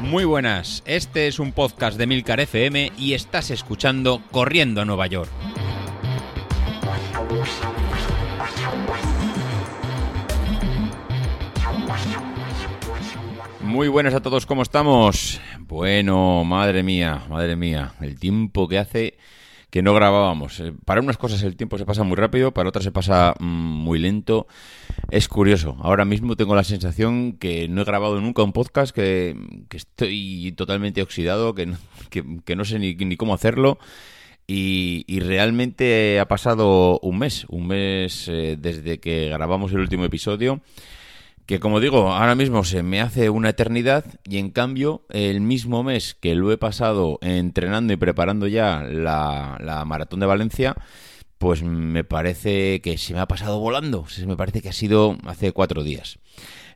Muy buenas, este es un podcast de Milcar FM y estás escuchando Corriendo a Nueva York. Muy buenas a todos, ¿cómo estamos? Bueno, madre mía, madre mía, el tiempo que hace que no grabábamos. Eh, para unas cosas el tiempo se pasa muy rápido, para otras se pasa mm, muy lento. Es curioso. Ahora mismo tengo la sensación que no he grabado nunca un podcast, que, estoy totalmente oxidado, que no, que, no sé ni, ni, cómo hacerlo. Y, realmente ha pasado un mes, un mes eh, desde que grabamos el último episodio que como digo, ahora mismo se me hace una eternidad y en cambio el mismo mes que lo he pasado entrenando y preparando ya la, maratón de Valencia, pues me parece que se me ha pasado volando, me parece que ha sido hace cuatro días.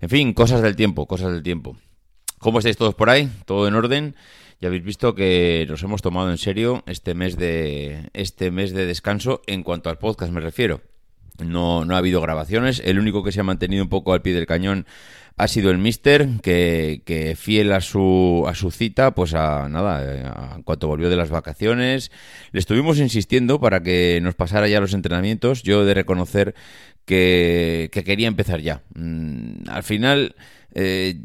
En fin, cosas del tiempo, cosas del tiempo. ¿Cómo estáis todos por ahí? ¿Todo en orden? Ya habéis visto que nos hemos tomado en serio este mes de este mes de descanso en cuanto al podcast me refiero. No, no ha habido grabaciones. El único que se ha mantenido un poco al pie del cañón ha sido el Mister, que, fiel a su, a su cita, pues a nada, en cuanto volvió de las vacaciones, le estuvimos insistiendo para que nos pasara ya los entrenamientos. Yo he de reconocer que, que quería empezar ya. Mm, al final, eh,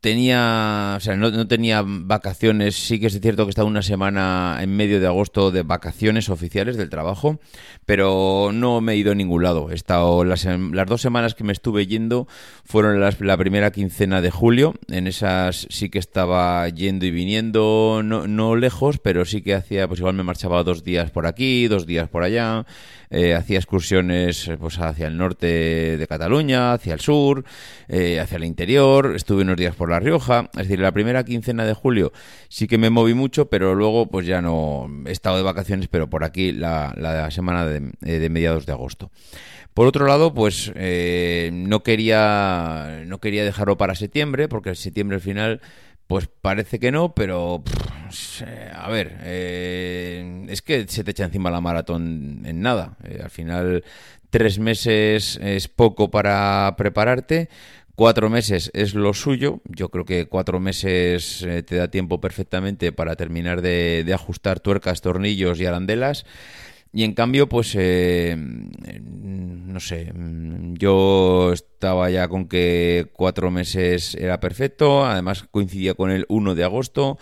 tenía, o sea, no, tenía vacaciones, sí que es cierto que estaba una semana en medio de agosto de vacaciones oficiales del trabajo, pero no me he ido a ningún lado. He estado las, las dos semanas que me estuve yendo fueron las, la primera quincena de julio, en esas sí que estaba yendo y viniendo, no, no lejos, pero sí que hacía, pues igual me marchaba dos días por aquí, dos días por allá. Eh, hacía excursiones pues, hacia el norte de Cataluña, hacia el sur, eh, hacia el interior, estuve unos días por La Rioja, es decir, la primera quincena de julio sí que me moví mucho, pero luego pues ya no he estado de vacaciones, pero por aquí la, la semana de, eh, mediados de agosto. Por otro lado, pues no quería no quería dejarlo para septiembre, porque septiembre al final pues parece que no, pero a ver, eh, es que se te echa encima la maratón en nada. Eh, al final, tres meses es poco para prepararte. Cuatro meses es lo suyo. Yo creo que cuatro meses eh, te da tiempo perfectamente para terminar de, de ajustar tuercas, tornillos y arandelas. Y en cambio, pues, eh, no sé, yo estaba ya con que cuatro meses era perfecto, además coincidía con el 1 de agosto.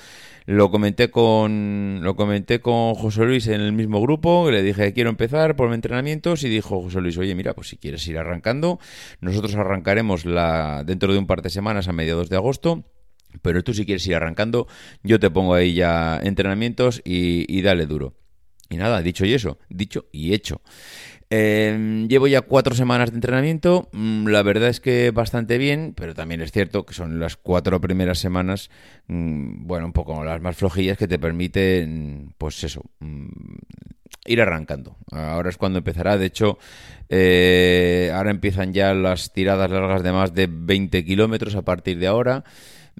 Lo comenté con lo comenté con José Luis en el mismo grupo, le dije quiero empezar por entrenamientos y dijo José Luis, oye mira, pues si quieres ir arrancando, nosotros arrancaremos la dentro de un par de semanas a mediados de agosto. Pero tú si quieres ir arrancando, yo te pongo ahí ya entrenamientos y, y dale duro. Y nada, dicho y eso, dicho y hecho. Em, llevo ya cuatro semanas de entrenamiento, mm, la verdad es que bastante bien, pero también es cierto que son las cuatro primeras semanas, mm, bueno, un poco las más flojillas que te permiten, pues eso, mm, ir arrancando. Ahora es cuando empezará, de hecho, eh, ahora empiezan ya las tiradas largas de más de 20 kilómetros a partir de ahora.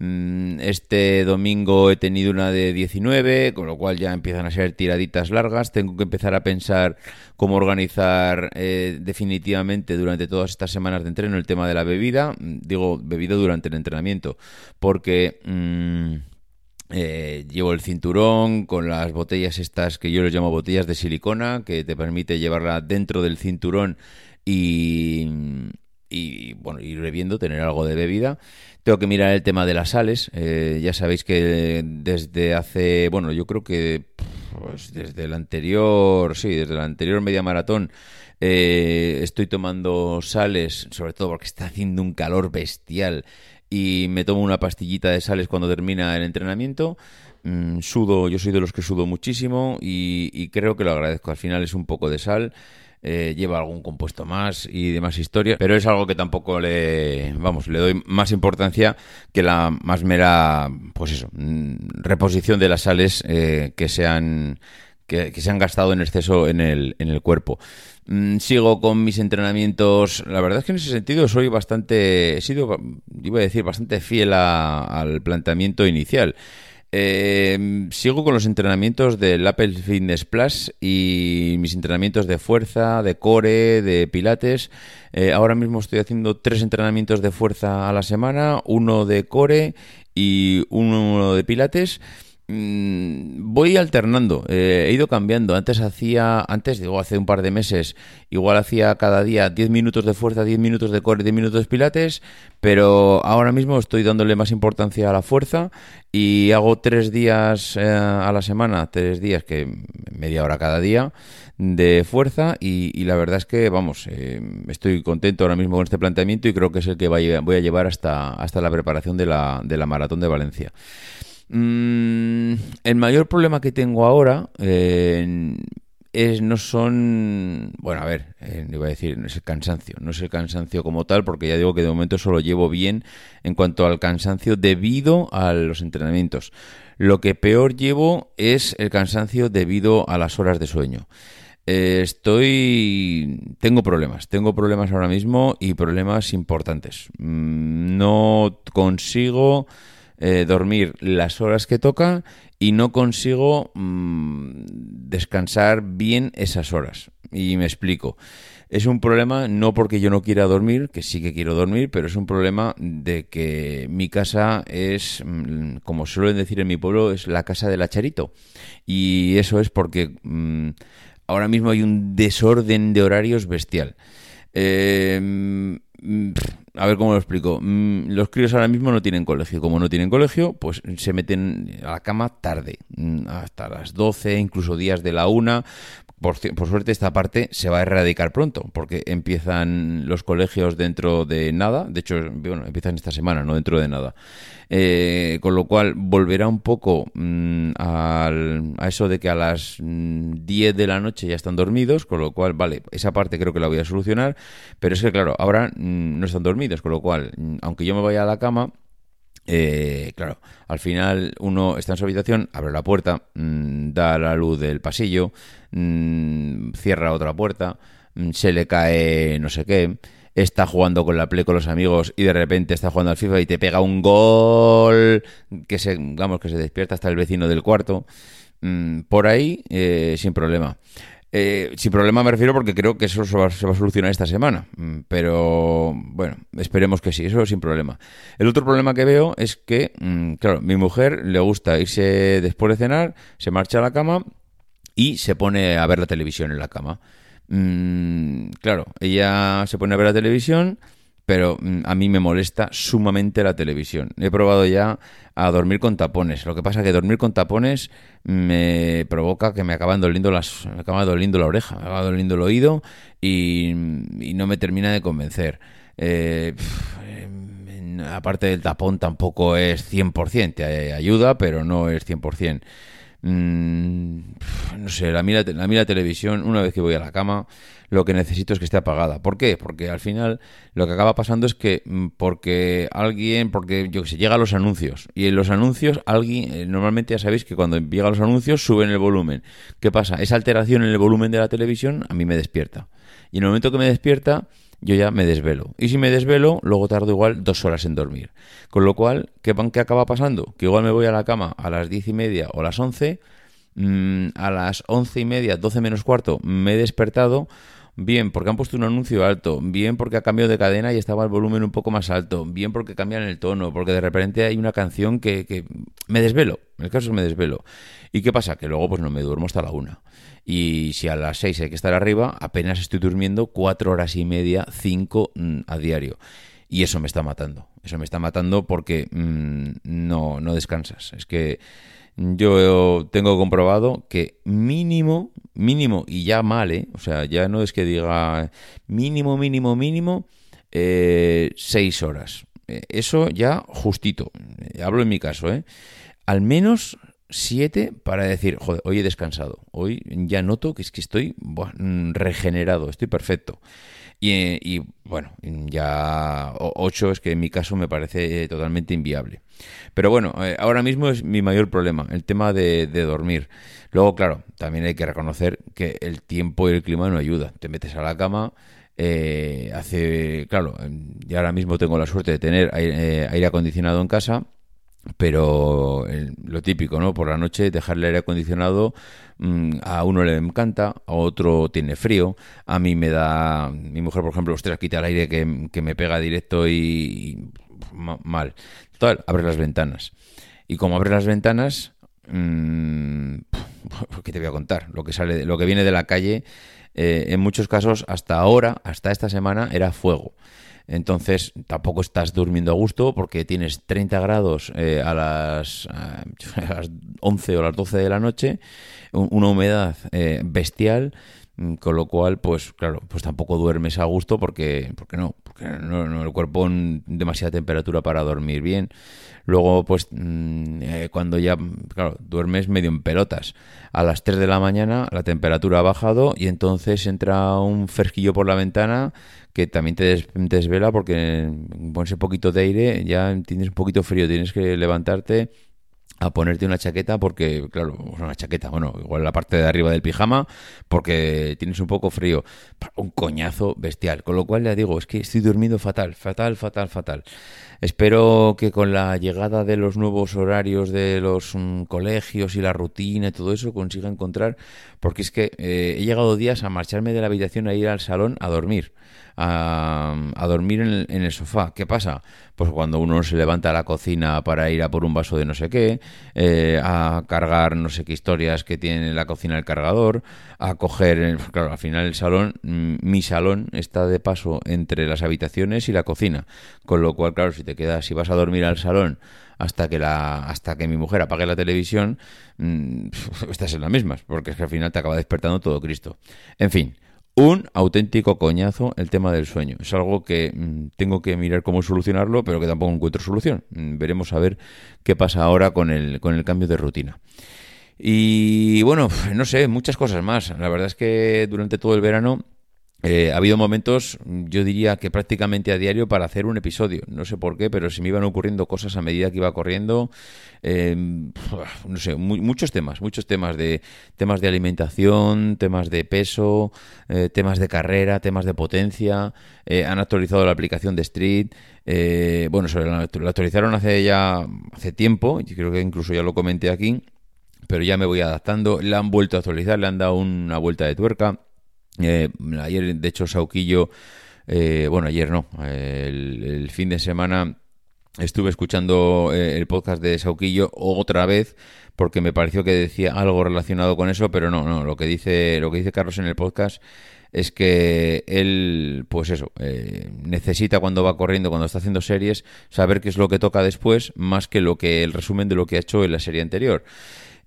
Mm, este domingo he tenido una de 19, con lo cual ya empiezan a ser tiraditas largas. Tengo que empezar a pensar cómo organizar eh, definitivamente durante todas estas semanas de entreno el tema de la bebida. Mm, digo, bebida durante el entrenamiento, porque... Mm, eh, llevo el cinturón con las botellas estas que yo les llamo botellas de silicona que te permite llevarla dentro del cinturón y, y bueno, ir bebiendo, tener algo de bebida. Tengo que mirar el tema de las sales. Eh, ya sabéis que desde hace, bueno, yo creo que pues desde el anterior, sí, desde el anterior media maratón eh, estoy tomando sales, sobre todo porque está haciendo un calor bestial y me tomo una pastillita de sales cuando termina el entrenamiento. Mm, sudo, yo soy de los que sudo muchísimo y creo que lo agradezco. Al final es un poco de sal. Eh, lleva algún compuesto más y demás historia, pero es algo que tampoco le, vamos, le doy más importancia que la más mera, pues eso, mm, reposición de las sales eh, que se han que, se han gastado en exceso en el, en el cuerpo. Mm, sigo con mis entrenamientos. La verdad es que en ese sentido soy bastante. He sido, iba a decir, bastante fiel al planteamiento inicial. Eh, sigo con los entrenamientos del Apple Fitness Plus y mis entrenamientos de fuerza, de core, de pilates. Eh, ahora mismo estoy haciendo tres entrenamientos de fuerza a la semana, uno de core y uno de pilates. Mm, voy alternando, eh, he ido cambiando. Antes hacía, antes digo, hace un par de meses, igual hacía cada día 10 minutos de fuerza, 10 minutos de core, 10 minutos de pilates, pero ahora mismo estoy dándole más importancia a la fuerza y hago tres días eh, a la semana, tres días que media hora cada día de fuerza y, la verdad es que, vamos, eh, estoy contento ahora mismo con este planteamiento y creo que es el que voy a llevar hasta, hasta la preparación de la, de la maratón de Valencia. Mm, el mayor problema que tengo ahora eh, es no son bueno a ver eh, iba a decir no es el cansancio no es el cansancio como tal porque ya digo que de momento solo llevo bien en cuanto al cansancio debido a los entrenamientos. Lo que peor llevo es el cansancio debido a las horas de sueño. Eh, estoy tengo problemas tengo problemas ahora mismo y problemas importantes. Mm, no consigo eh, dormir las horas que toca y no consigo mm, descansar bien esas horas. Y me explico. Es un problema no porque yo no quiera dormir, que sí que quiero dormir, pero es un problema de que mi casa es, mm, como suelen decir en mi pueblo, es la casa del acharito. Y eso es porque mm, ahora mismo hay un desorden de horarios bestial. Eh, a ver cómo lo explico. Mm, los críos ahora mismo no tienen colegio. Como no tienen colegio, pues se meten a la cama tarde, mm, hasta las 12, incluso días de la una. Por, suerte esta parte se va a erradicar pronto, porque empiezan los colegios dentro de nada. De hecho, bueno, empiezan esta semana, no dentro de nada. Eh, con lo cual volverá un poco mm, a eso de que a las 10 mm, de la noche ya están dormidos, con lo cual, vale, esa parte creo que la voy a solucionar, pero es que claro, ahora no están dormidos, con lo cual, aunque yo me vaya a la cama, eh, claro, al final uno está en su habitación, abre la puerta, da la luz del pasillo, cierra otra puerta, se le cae no sé qué, está jugando con la Play con los amigos y de repente está jugando al FIFA y te pega un gol que se, vamos, que se despierta hasta el vecino del cuarto. Mm, por ahí, eh, sin problema. Eh, sin problema me refiero porque creo que eso se va, a solucionar esta semana. Mm, pero bueno, esperemos que sí, eso sin problema. El otro problema que veo es que, mm, claro, mi mujer le gusta irse después de cenar, se marcha a la cama y se pone a ver la televisión en la cama. Mm, claro, ella se pone a ver la televisión, pero mm, a mí me molesta sumamente la televisión. He probado ya a dormir con tapones. Lo que pasa es que dormir con tapones me provoca que me acaban doliendo las, me acaba doliendo la oreja, me acaba doliendo el oído y, no me termina de convencer. Eh, aparte del tapón tampoco es 100%, te ayuda, pero no es 100%. Mm, no sé, la mira, la mira televisión, una vez que voy a la cama, lo que necesito es que esté apagada. ¿Por qué? Porque al final lo que acaba pasando es que mm, porque alguien, porque yo que sé, llega a los anuncios y en los anuncios alguien, eh, normalmente ya sabéis que cuando llega a los anuncios suben el volumen. ¿Qué pasa? Esa alteración en el volumen de la televisión a mí me despierta. Y en el momento que me despierta, yo ya me desvelo. Y si me desvelo, luego tardo igual dos horas en dormir. Con lo cual, ¿qué, qué acaba pasando? Que igual me voy a la cama a las diez y media o las once, mm, a las once y media, doce menos cuarto, me he despertado, bien porque han puesto un anuncio alto, bien porque ha cambiado de cadena y estaba el volumen un poco más alto, bien porque cambian el tono, porque de repente hay una canción que, que me desvelo. En el caso me desvelo. ¿Y qué pasa? Que luego pues no me duermo hasta la una. Y si a las 6 hay que estar arriba, apenas estoy durmiendo 4 horas y media, 5 mm, a diario. Y eso me está matando. Eso me está matando porque mm, no, no descansas. Es que yo tengo comprobado que mínimo, mínimo, y ya mal, ¿eh? O sea, ya no es que diga mínimo, mínimo, mínimo, eh, 6 horas. Eh, eso ya justito. Hablo en mi caso, ¿eh? Al menos siete para decir, joder, hoy he descansado, hoy ya noto que es que estoy regenerado, estoy perfecto. Y, bueno, ya ocho es que en mi caso me parece totalmente inviable. Pero bueno, eh, ahora mismo es mi mayor problema, el tema de, dormir. Luego, claro, también hay que reconocer que el tiempo y el clima no ayuda. Te metes a la cama, eh, hace, claro, y ahora mismo tengo la suerte de tener aire, eh, aire acondicionado en casa pero eh, lo típico, ¿no? Por la noche dejar el aire acondicionado mm, a uno le encanta, a otro tiene frío, a mí me da, mi mujer por ejemplo, usted quita el aire que, que me pega directo y, mal. Total, abre las ventanas. Y como abre las ventanas, mmm, ¿qué te voy a contar? Lo que sale, lo que viene de la calle, eh, en muchos casos hasta ahora, hasta esta semana, era fuego. Entonces tampoco estás durmiendo a gusto porque tienes 30 grados eh, a, las, a, las 11 o las 12 de la noche, una humedad eh, bestial, con lo cual, pues claro, pues tampoco duermes a gusto porque, porque no, porque no, el cuerpo en demasiada temperatura para dormir bien. Luego, pues mm, eh, cuando ya, claro, duermes medio en pelotas. A las 3 de la mañana la temperatura ha bajado y entonces entra un fresquillo por la ventana que también te desvela porque con ese poquito de aire ya tienes un poquito frío, tienes que levantarte a ponerte una chaqueta porque, claro, una chaqueta, bueno, igual la parte de arriba del pijama porque tienes un poco frío. Un coñazo bestial. Con lo cual ya digo, es que estoy durmiendo fatal, fatal, fatal, fatal. Espero que con la llegada de los nuevos horarios de los mm, colegios y la rutina y todo eso consiga encontrar, porque es que eh, he llegado días a marcharme de la habitación a ir al salón a dormir a, dormir en el, sofá. ¿Qué pasa? Pues cuando uno se levanta a la cocina para ir a por un vaso de no sé qué, eh, a cargar no sé qué historias que tiene en la cocina el cargador, a coger, claro, al final el salón, mm, mi salón está de paso entre las habitaciones y la cocina, con lo cual, claro, si te quedas, si vas a dormir al salón hasta que la hasta que mi mujer apague la televisión, mmm, estás en las mismas, porque es que al final te acaba despertando todo Cristo. En fin, un auténtico coñazo el tema del sueño. Es algo que mm, tengo que mirar cómo solucionarlo, pero que tampoco encuentro solución. Mm, veremos a ver qué pasa ahora con el, con el cambio de rutina. Y bueno, no sé, muchas cosas más. La verdad es que durante todo el verano eh, ha habido momentos, yo diría que prácticamente a diario para hacer un episodio. No sé por qué, pero se me iban ocurriendo cosas a medida que iba corriendo. Eh, no sé, muchos temas, muchos temas de temas de alimentación, temas de peso, eh, temas de carrera, temas de potencia. han actualizado la aplicación de Street. bueno, la, la actualizaron hace ya hace tiempo. y creo que incluso ya lo comenté aquí. Pero ya me voy adaptando. La han vuelto a actualizar, le han dado una vuelta de tuerca eh, ayer, de hecho, Sauquillo, eh, bueno, ayer no, el, fin de semana estuve escuchando eh, el podcast de Sauquillo otra vez porque me pareció que decía algo relacionado con eso, pero no, no, lo que dice, lo que dice Carlos en el podcast es que él, pues eso, necesita cuando va corriendo, cuando está haciendo series, saber qué es lo que toca después, más que lo que el resumen de lo que ha hecho en la serie anterior.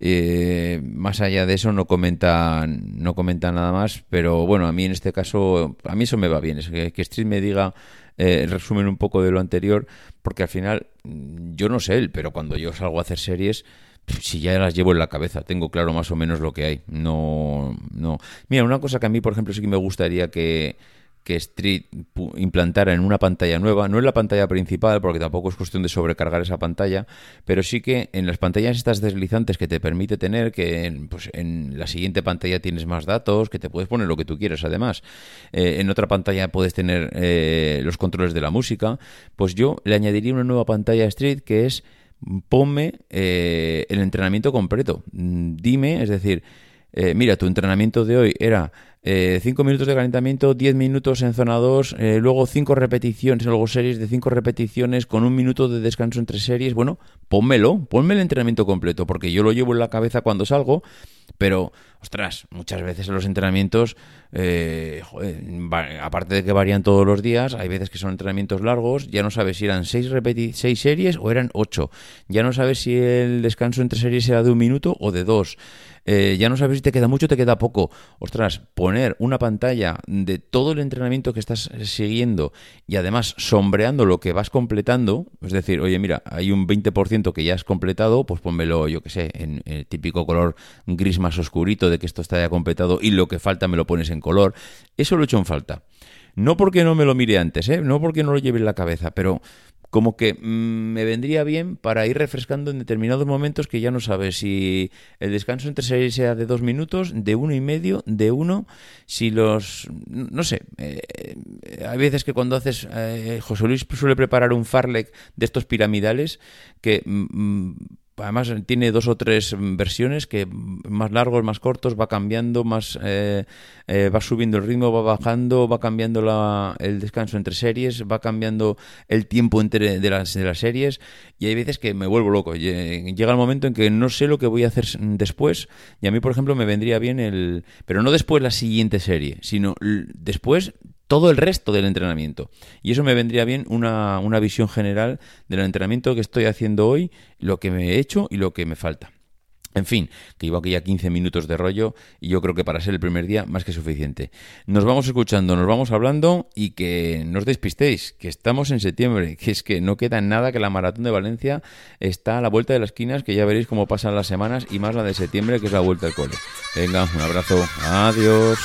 Eh, más allá de eso no comenta, no comenta nada más, pero bueno, a mí en este caso, a mí eso me va bien, es que, que Street me diga eh, resumen un poco de lo anterior, porque al final, mm, yo no sé él, pero cuando yo salgo a hacer series, si ya las llevo en la cabeza, tengo claro más o menos lo que hay. No, no. Mira, una cosa que a mí, por ejemplo, sí que me gustaría que, que Street implantara en una pantalla nueva, no en la pantalla principal, porque tampoco es cuestión de sobrecargar esa pantalla, pero sí que en las pantallas estas deslizantes que te permite tener, que en, pues, en la siguiente pantalla tienes más datos, que te puedes poner lo que tú quieras además, eh, en otra pantalla puedes tener eh, los controles de la música, pues yo le añadiría una nueva pantalla a Street que es ponme eh, el entrenamiento completo, mm, dime, es decir, mira, tu entrenamiento de hoy era 5 eh, minutos de calentamiento, 10 minutos en zona 2, eh, luego 5 repeticiones, luego series de 5 repeticiones con un minuto de descanso entre series. Bueno, pónmelo, ponme el entrenamiento completo, porque yo lo llevo en la cabeza cuando salgo, pero, ostras, muchas veces en los entrenamientos, eh, aparte de que varían todos los días, hay veces que son entrenamientos largos, ya no sabes si eran 6 seis series o eran 8, ya no sabes si el descanso entre series era de un minuto o de dos. Eh, ya no sabes si te queda mucho o te queda poco. Ostras, poner una pantalla de todo el entrenamiento que estás siguiendo y además sombreando lo que vas completando, es decir, oye, mira, hay un 20% que ya has completado, pues pónmelo, yo que sé, en el típico color gris más oscurito de que esto está ya completado y lo que falta me lo pones en color. Eso lo he hecho en falta. No porque no me lo mire antes, ¿eh? no porque no lo lleve en la cabeza, pero como que mm, me vendría bien para ir refrescando en determinados momentos que ya no sabes si el descanso entre series sea de dos minutos, de uno y medio, de uno, si los... no sé, eh, hay veces que cuando haces... Eh, José Luis suele preparar un farlek de estos piramidales que... Mm, mm, además tiene dos o tres versiones que más largos, más cortos, va cambiando, más eh, eh, va subiendo el ritmo, va bajando, va cambiando la, el descanso entre series, va cambiando el tiempo entre de las, de las series y hay veces que me vuelvo loco. Llega el momento en que no sé lo que voy a hacer después y a mí, por ejemplo, me vendría bien el... pero no después la siguiente serie, sino después todo el resto del entrenamiento. Y eso me vendría bien una, una visión general del entrenamiento que estoy haciendo hoy, lo que me he hecho y lo que me falta. En fin, que llevo aquí ya 15 minutos de rollo y yo creo que para ser el primer día más que suficiente. Nos vamos escuchando, nos vamos hablando y que no os despistéis, que estamos en septiembre, que es que no queda nada, que la maratón de Valencia está a la vuelta de las esquinas, que ya veréis cómo pasan las semanas y más la de septiembre, que es la vuelta al cole. Venga, un abrazo, adiós.